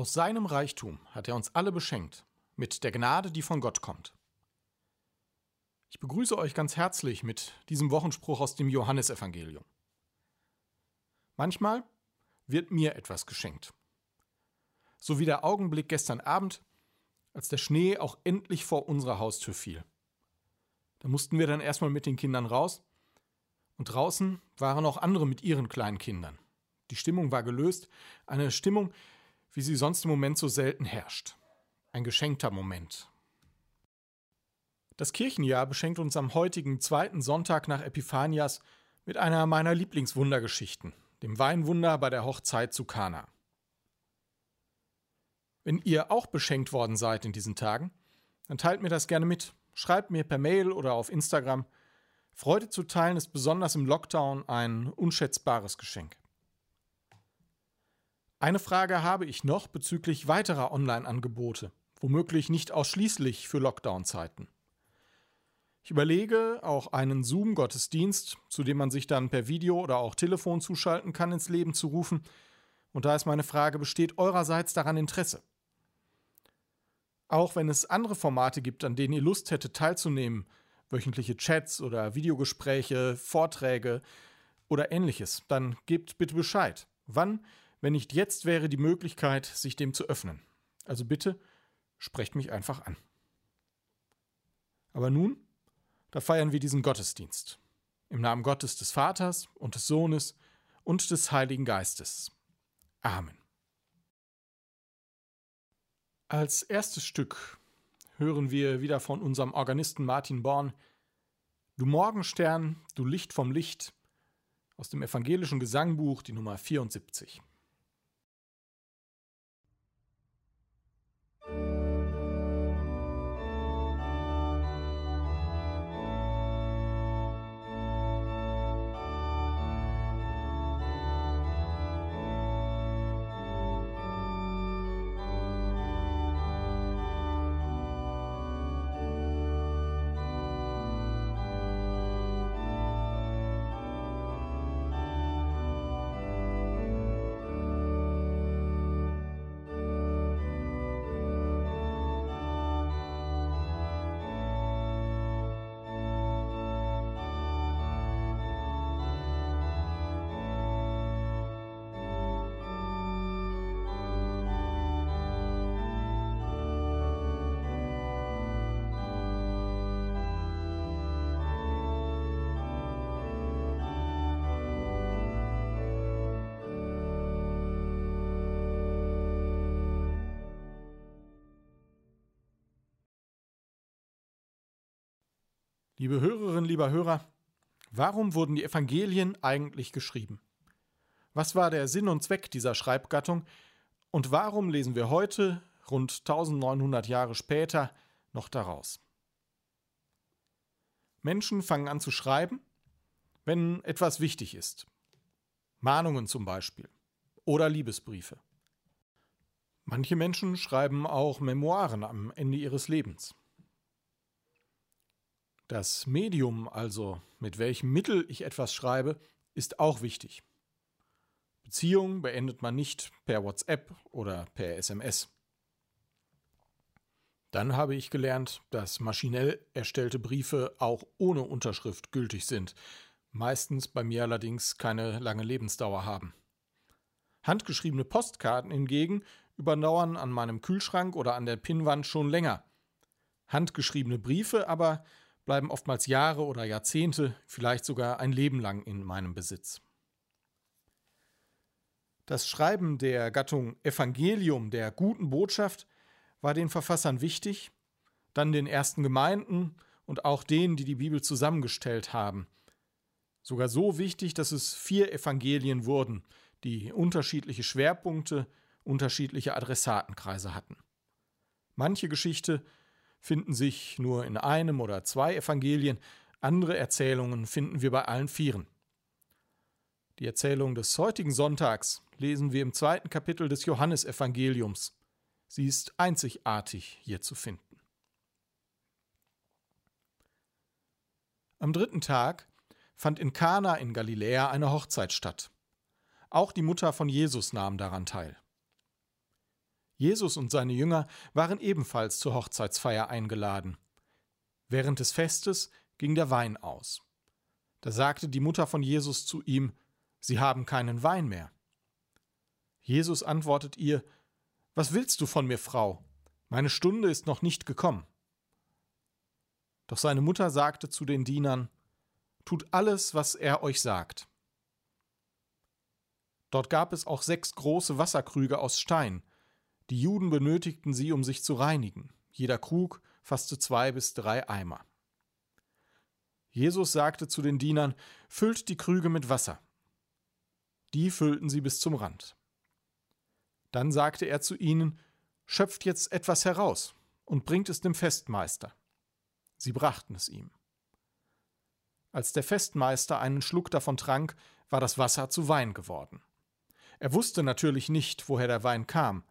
Aus seinem Reichtum hat er uns alle beschenkt, mit der Gnade, die von Gott kommt. Ich begrüße euch ganz herzlich mit diesem Wochenspruch aus dem Johannesevangelium. Manchmal wird mir etwas geschenkt. So wie der Augenblick gestern Abend, als der Schnee auch endlich vor unserer Haustür fiel. Da mussten wir dann erstmal mit den Kindern raus und draußen waren auch andere mit ihren kleinen Kindern. Die Stimmung war gelöst, eine Stimmung, wie sie sonst im Moment so selten herrscht. Ein geschenkter Moment. Das Kirchenjahr beschenkt uns am heutigen zweiten Sonntag nach Epiphanias mit einer meiner Lieblingswundergeschichten, dem Weinwunder bei der Hochzeit zu Kana. Wenn ihr auch beschenkt worden seid in diesen Tagen, dann teilt mir das gerne mit. Schreibt mir per Mail oder auf Instagram. Freude zu teilen ist besonders im Lockdown ein unschätzbares Geschenk. Eine Frage habe ich noch bezüglich weiterer Online-Angebote, womöglich nicht ausschließlich für Lockdown-Zeiten. Ich überlege, auch einen Zoom-Gottesdienst, zu dem man sich dann per Video oder auch Telefon zuschalten kann, ins Leben zu rufen. Und da ist meine Frage, besteht eurerseits daran Interesse? Auch wenn es andere Formate gibt, an denen ihr Lust hättet teilzunehmen, wöchentliche Chats oder Videogespräche, Vorträge oder ähnliches, dann gebt bitte Bescheid. Wann wenn nicht jetzt wäre die Möglichkeit, sich dem zu öffnen. Also bitte, sprecht mich einfach an. Aber nun, da feiern wir diesen Gottesdienst. Im Namen Gottes des Vaters und des Sohnes und des Heiligen Geistes. Amen. Als erstes Stück hören wir wieder von unserem Organisten Martin Born Du Morgenstern, du Licht vom Licht aus dem evangelischen Gesangbuch, die Nummer 74. Liebe Hörerinnen, lieber Hörer, warum wurden die Evangelien eigentlich geschrieben? Was war der Sinn und Zweck dieser Schreibgattung und warum lesen wir heute, rund 1900 Jahre später, noch daraus? Menschen fangen an zu schreiben, wenn etwas wichtig ist. Mahnungen zum Beispiel oder Liebesbriefe. Manche Menschen schreiben auch Memoiren am Ende ihres Lebens. Das Medium, also mit welchem Mittel ich etwas schreibe, ist auch wichtig. Beziehungen beendet man nicht per WhatsApp oder per SMS. Dann habe ich gelernt, dass maschinell erstellte Briefe auch ohne Unterschrift gültig sind, meistens bei mir allerdings keine lange Lebensdauer haben. Handgeschriebene Postkarten hingegen überdauern an meinem Kühlschrank oder an der Pinnwand schon länger. Handgeschriebene Briefe aber bleiben oftmals Jahre oder Jahrzehnte, vielleicht sogar ein Leben lang in meinem Besitz. Das Schreiben der Gattung Evangelium, der guten Botschaft, war den Verfassern wichtig, dann den ersten Gemeinden und auch denen, die die Bibel zusammengestellt haben. Sogar so wichtig, dass es vier Evangelien wurden, die unterschiedliche Schwerpunkte, unterschiedliche Adressatenkreise hatten. Manche Geschichte finden sich nur in einem oder zwei Evangelien, andere Erzählungen finden wir bei allen Vieren. Die Erzählung des heutigen Sonntags lesen wir im zweiten Kapitel des Johannesevangeliums. Sie ist einzigartig hier zu finden. Am dritten Tag fand in Kana in Galiläa eine Hochzeit statt. Auch die Mutter von Jesus nahm daran teil. Jesus und seine Jünger waren ebenfalls zur Hochzeitsfeier eingeladen. Während des Festes ging der Wein aus. Da sagte die Mutter von Jesus zu ihm, Sie haben keinen Wein mehr. Jesus antwortet ihr, Was willst du von mir, Frau? Meine Stunde ist noch nicht gekommen. Doch seine Mutter sagte zu den Dienern, Tut alles, was er euch sagt. Dort gab es auch sechs große Wasserkrüge aus Stein. Die Juden benötigten sie, um sich zu reinigen. Jeder Krug fasste zwei bis drei Eimer. Jesus sagte zu den Dienern, Füllt die Krüge mit Wasser. Die füllten sie bis zum Rand. Dann sagte er zu ihnen, Schöpft jetzt etwas heraus und bringt es dem Festmeister. Sie brachten es ihm. Als der Festmeister einen Schluck davon trank, war das Wasser zu Wein geworden. Er wusste natürlich nicht, woher der Wein kam,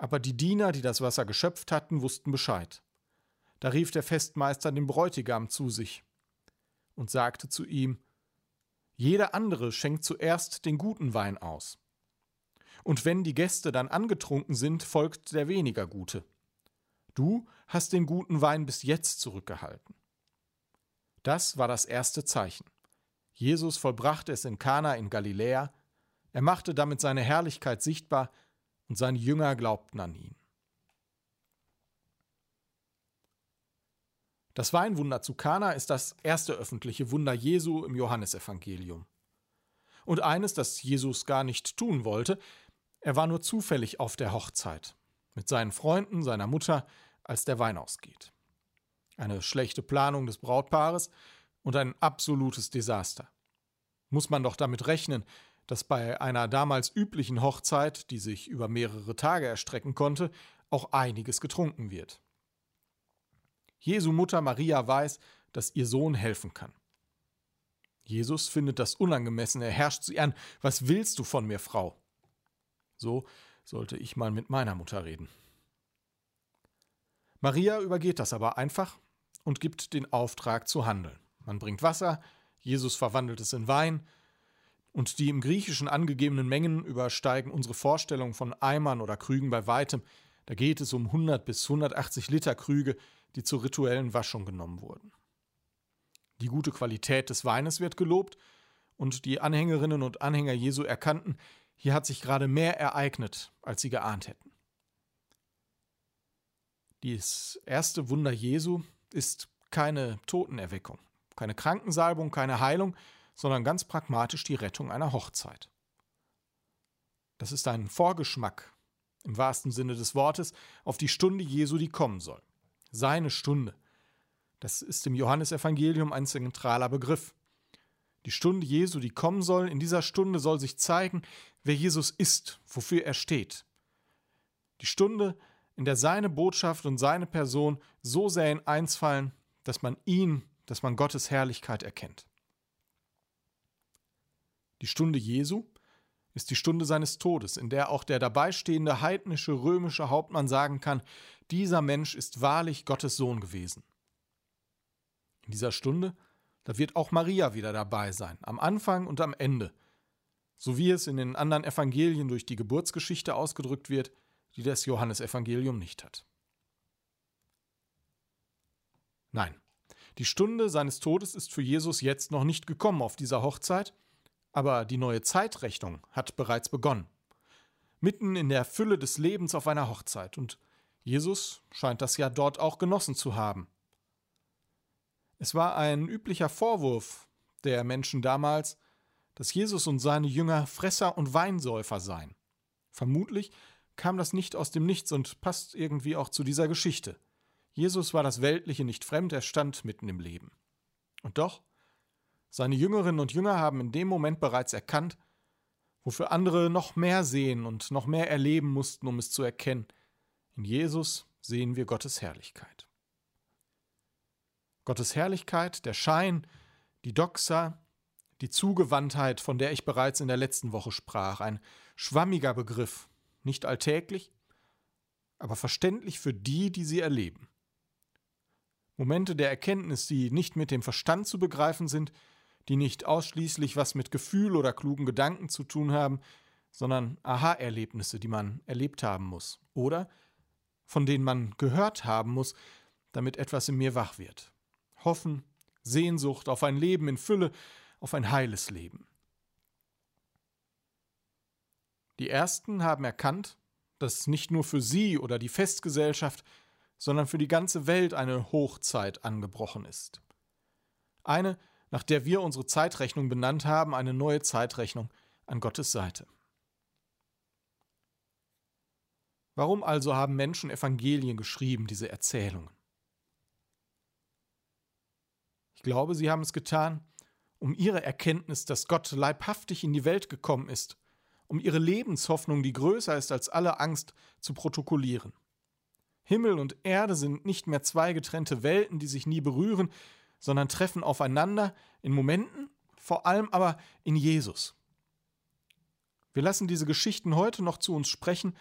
aber die Diener, die das Wasser geschöpft hatten, wussten Bescheid. Da rief der Festmeister den Bräutigam zu sich und sagte zu ihm Jeder andere schenkt zuerst den guten Wein aus. Und wenn die Gäste dann angetrunken sind, folgt der weniger gute. Du hast den guten Wein bis jetzt zurückgehalten. Das war das erste Zeichen. Jesus vollbrachte es in Kana in Galiläa, er machte damit seine Herrlichkeit sichtbar und seine Jünger glaubten an ihn. Das Weinwunder zu Kana ist das erste öffentliche Wunder Jesu im Johannesevangelium. Und eines, das Jesus gar nicht tun wollte, er war nur zufällig auf der Hochzeit, mit seinen Freunden, seiner Mutter, als der Wein ausgeht. Eine schlechte Planung des Brautpaares und ein absolutes Desaster. Muss man doch damit rechnen, dass bei einer damals üblichen Hochzeit, die sich über mehrere Tage erstrecken konnte, auch einiges getrunken wird. Jesu Mutter Maria weiß, dass ihr Sohn helfen kann. Jesus findet das unangemessen, er herrscht sie an. Was willst du von mir, Frau? So sollte ich mal mit meiner Mutter reden. Maria übergeht das aber einfach und gibt den Auftrag zu handeln. Man bringt Wasser, Jesus verwandelt es in Wein, und die im Griechischen angegebenen Mengen übersteigen unsere Vorstellung von Eimern oder Krügen bei weitem. Da geht es um 100 bis 180 Liter Krüge, die zur rituellen Waschung genommen wurden. Die gute Qualität des Weines wird gelobt und die Anhängerinnen und Anhänger Jesu erkannten, hier hat sich gerade mehr ereignet, als sie geahnt hätten. Dies erste Wunder Jesu ist keine Totenerweckung, keine Krankensalbung, keine Heilung, sondern ganz pragmatisch die Rettung einer Hochzeit. Das ist ein Vorgeschmack, im wahrsten Sinne des Wortes, auf die Stunde Jesu, die kommen soll seine Stunde. Das ist im Johannesevangelium ein zentraler Begriff. Die Stunde Jesu, die kommen soll, in dieser Stunde soll sich zeigen, wer Jesus ist, wofür er steht. Die Stunde, in der seine Botschaft und seine Person so sehr in eins fallen, dass man ihn, dass man Gottes Herrlichkeit erkennt. Die Stunde Jesu ist die Stunde seines Todes, in der auch der dabeistehende heidnische römische Hauptmann sagen kann, dieser Mensch ist wahrlich Gottes Sohn gewesen. In dieser Stunde, da wird auch Maria wieder dabei sein, am Anfang und am Ende, so wie es in den anderen Evangelien durch die Geburtsgeschichte ausgedrückt wird, die das Johannesevangelium nicht hat. Nein, die Stunde seines Todes ist für Jesus jetzt noch nicht gekommen auf dieser Hochzeit, aber die neue Zeitrechnung hat bereits begonnen. Mitten in der Fülle des Lebens auf einer Hochzeit und Jesus scheint das ja dort auch genossen zu haben. Es war ein üblicher Vorwurf der Menschen damals, dass Jesus und seine Jünger Fresser und Weinsäufer seien. Vermutlich kam das nicht aus dem Nichts und passt irgendwie auch zu dieser Geschichte. Jesus war das Weltliche nicht fremd, er stand mitten im Leben. Und doch, seine Jüngerinnen und Jünger haben in dem Moment bereits erkannt, wofür andere noch mehr sehen und noch mehr erleben mussten, um es zu erkennen – in Jesus sehen wir Gottes Herrlichkeit. Gottes Herrlichkeit, der Schein, die Doxa, die Zugewandtheit, von der ich bereits in der letzten Woche sprach, ein schwammiger Begriff, nicht alltäglich, aber verständlich für die, die sie erleben. Momente der Erkenntnis, die nicht mit dem Verstand zu begreifen sind, die nicht ausschließlich was mit Gefühl oder klugen Gedanken zu tun haben, sondern Aha-Erlebnisse, die man erlebt haben muss oder von denen man gehört haben muss, damit etwas in mir wach wird. Hoffen, Sehnsucht auf ein Leben in Fülle, auf ein heiles Leben. Die Ersten haben erkannt, dass nicht nur für sie oder die Festgesellschaft, sondern für die ganze Welt eine Hochzeit angebrochen ist. Eine, nach der wir unsere Zeitrechnung benannt haben, eine neue Zeitrechnung an Gottes Seite. Warum also haben Menschen Evangelien geschrieben, diese Erzählungen? Ich glaube, sie haben es getan, um ihre Erkenntnis, dass Gott leibhaftig in die Welt gekommen ist, um ihre Lebenshoffnung, die größer ist als alle Angst, zu protokollieren. Himmel und Erde sind nicht mehr zwei getrennte Welten, die sich nie berühren, sondern treffen aufeinander in Momenten, vor allem aber in Jesus. Wir lassen diese Geschichten heute noch zu uns sprechen,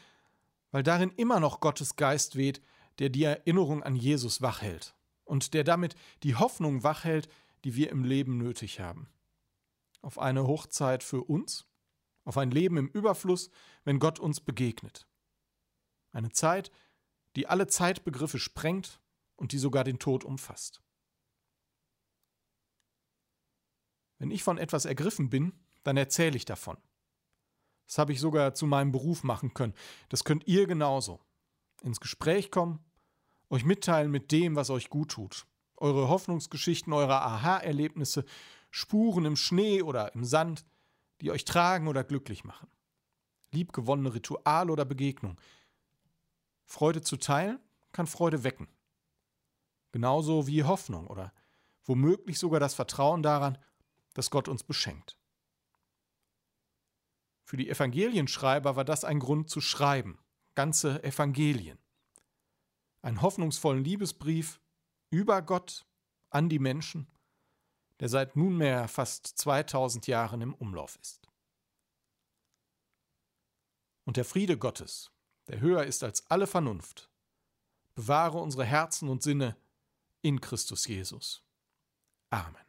weil darin immer noch Gottes Geist weht, der die Erinnerung an Jesus wachhält und der damit die Hoffnung wachhält, die wir im Leben nötig haben. Auf eine Hochzeit für uns, auf ein Leben im Überfluss, wenn Gott uns begegnet. Eine Zeit, die alle Zeitbegriffe sprengt und die sogar den Tod umfasst. Wenn ich von etwas ergriffen bin, dann erzähle ich davon. Das habe ich sogar zu meinem Beruf machen können. Das könnt ihr genauso. Ins Gespräch kommen, euch mitteilen mit dem, was euch gut tut. Eure Hoffnungsgeschichten, eure Aha-Erlebnisse, Spuren im Schnee oder im Sand, die euch tragen oder glücklich machen. Liebgewonnene Ritual oder Begegnung. Freude zu teilen kann Freude wecken. Genauso wie Hoffnung oder womöglich sogar das Vertrauen daran, dass Gott uns beschenkt. Für die Evangelienschreiber war das ein Grund zu schreiben, ganze Evangelien einen hoffnungsvollen Liebesbrief über Gott an die Menschen, der seit nunmehr fast 2000 Jahren im Umlauf ist. Und der Friede Gottes, der höher ist als alle Vernunft, bewahre unsere Herzen und Sinne in Christus Jesus. Amen.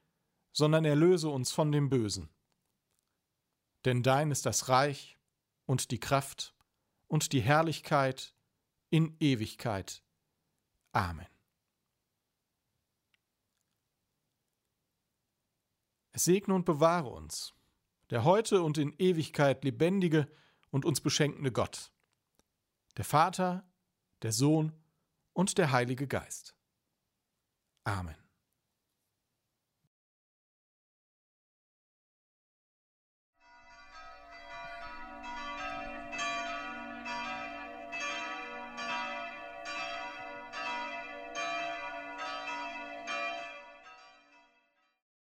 sondern erlöse uns von dem Bösen. Denn dein ist das Reich und die Kraft und die Herrlichkeit in Ewigkeit. Amen. Es segne und bewahre uns, der heute und in Ewigkeit lebendige und uns beschenkende Gott, der Vater, der Sohn und der Heilige Geist. Amen.